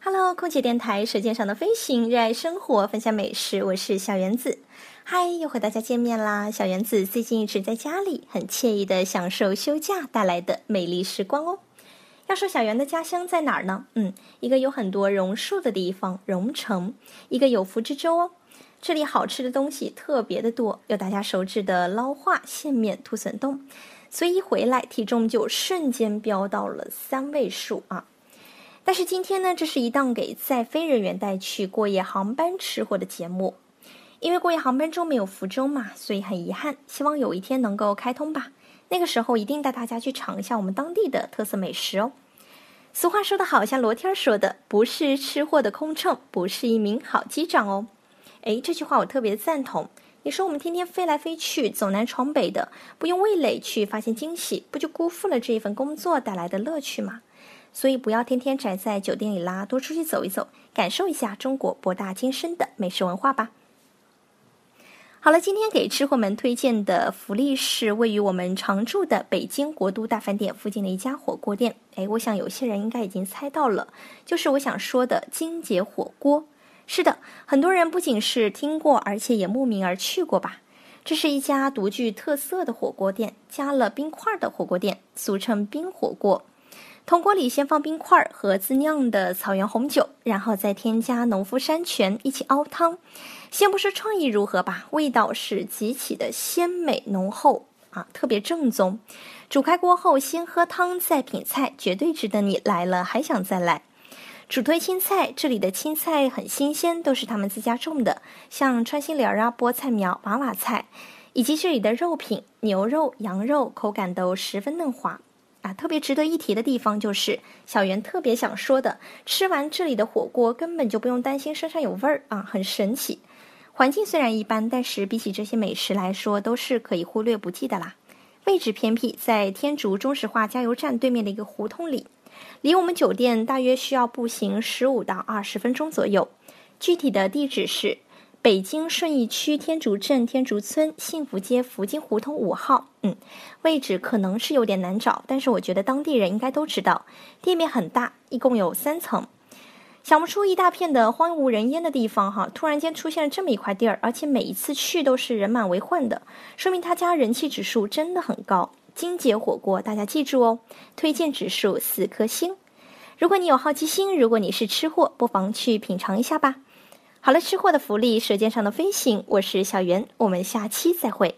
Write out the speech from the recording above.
Hello，空姐电台《舌尖上的飞行》，热爱生活，分享美食，我是小圆子。嗨，又和大家见面啦！小圆子最近一直在家里，很惬意的享受休假带来的美丽时光哦。要说小圆的家乡在哪儿呢？嗯，一个有很多榕树的地方——榕城，一个有福之州哦。这里好吃的东西特别的多，有大家熟知的捞化、线面、土笋冻，所以一回来体重就瞬间飙到了三位数啊！但是今天呢，这是一档给在飞人员带去过夜航班吃货的节目，因为过夜航班中没有福州嘛，所以很遗憾。希望有一天能够开通吧，那个时候一定带大家去尝一下我们当地的特色美食哦。俗话说得好，像罗天说的，不是吃货的空乘，不是一名好机长哦。哎，这句话我特别赞同。你说我们天天飞来飞去，走南闯北的，不用味蕾去发现惊喜，不就辜负了这一份工作带来的乐趣吗？所以不要天天宅在酒店里啦，多出去走一走，感受一下中国博大精深的美食文化吧。好了，今天给吃货们推荐的福利是位于我们常住的北京国都大饭店附近的一家火锅店。哎，我想有些人应该已经猜到了，就是我想说的金姐火锅。是的，很多人不仅是听过，而且也慕名而去过吧。这是一家独具特色的火锅店，加了冰块的火锅店，俗称冰火锅。铜锅里先放冰块和自酿的草原红酒，然后再添加农夫山泉一起熬汤。先不说创意如何吧，味道是极其的鲜美浓厚啊，特别正宗。煮开锅后，先喝汤再品菜，绝对值得你来了还想再来。主推青菜，这里的青菜很新鲜，都是他们自家种的，像穿心莲啊、菠菜苗、娃娃菜，以及这里的肉品，牛肉、羊肉口感都十分嫩滑特别值得一提的地方就是，小袁特别想说的，吃完这里的火锅根本就不用担心身上有味儿啊，很神奇。环境虽然一般，但是比起这些美食来说，都是可以忽略不计的啦。位置偏僻，在天竺中石化加油站对面的一个胡同里。离我们酒店大约需要步行十五到二十分钟左右。具体的地址是北京顺义区天竺镇天竺村幸福街福金胡同五号。嗯，位置可能是有点难找，但是我觉得当地人应该都知道。店面很大，一共有三层。想不出一大片的荒无人烟的地方哈，突然间出现了这么一块地儿，而且每一次去都是人满为患的，说明他家人气指数真的很高。金姐火锅，大家记住哦，推荐指数四颗星。如果你有好奇心，如果你是吃货，不妨去品尝一下吧。好了，吃货的福利，舌尖上的飞行，我是小袁，我们下期再会。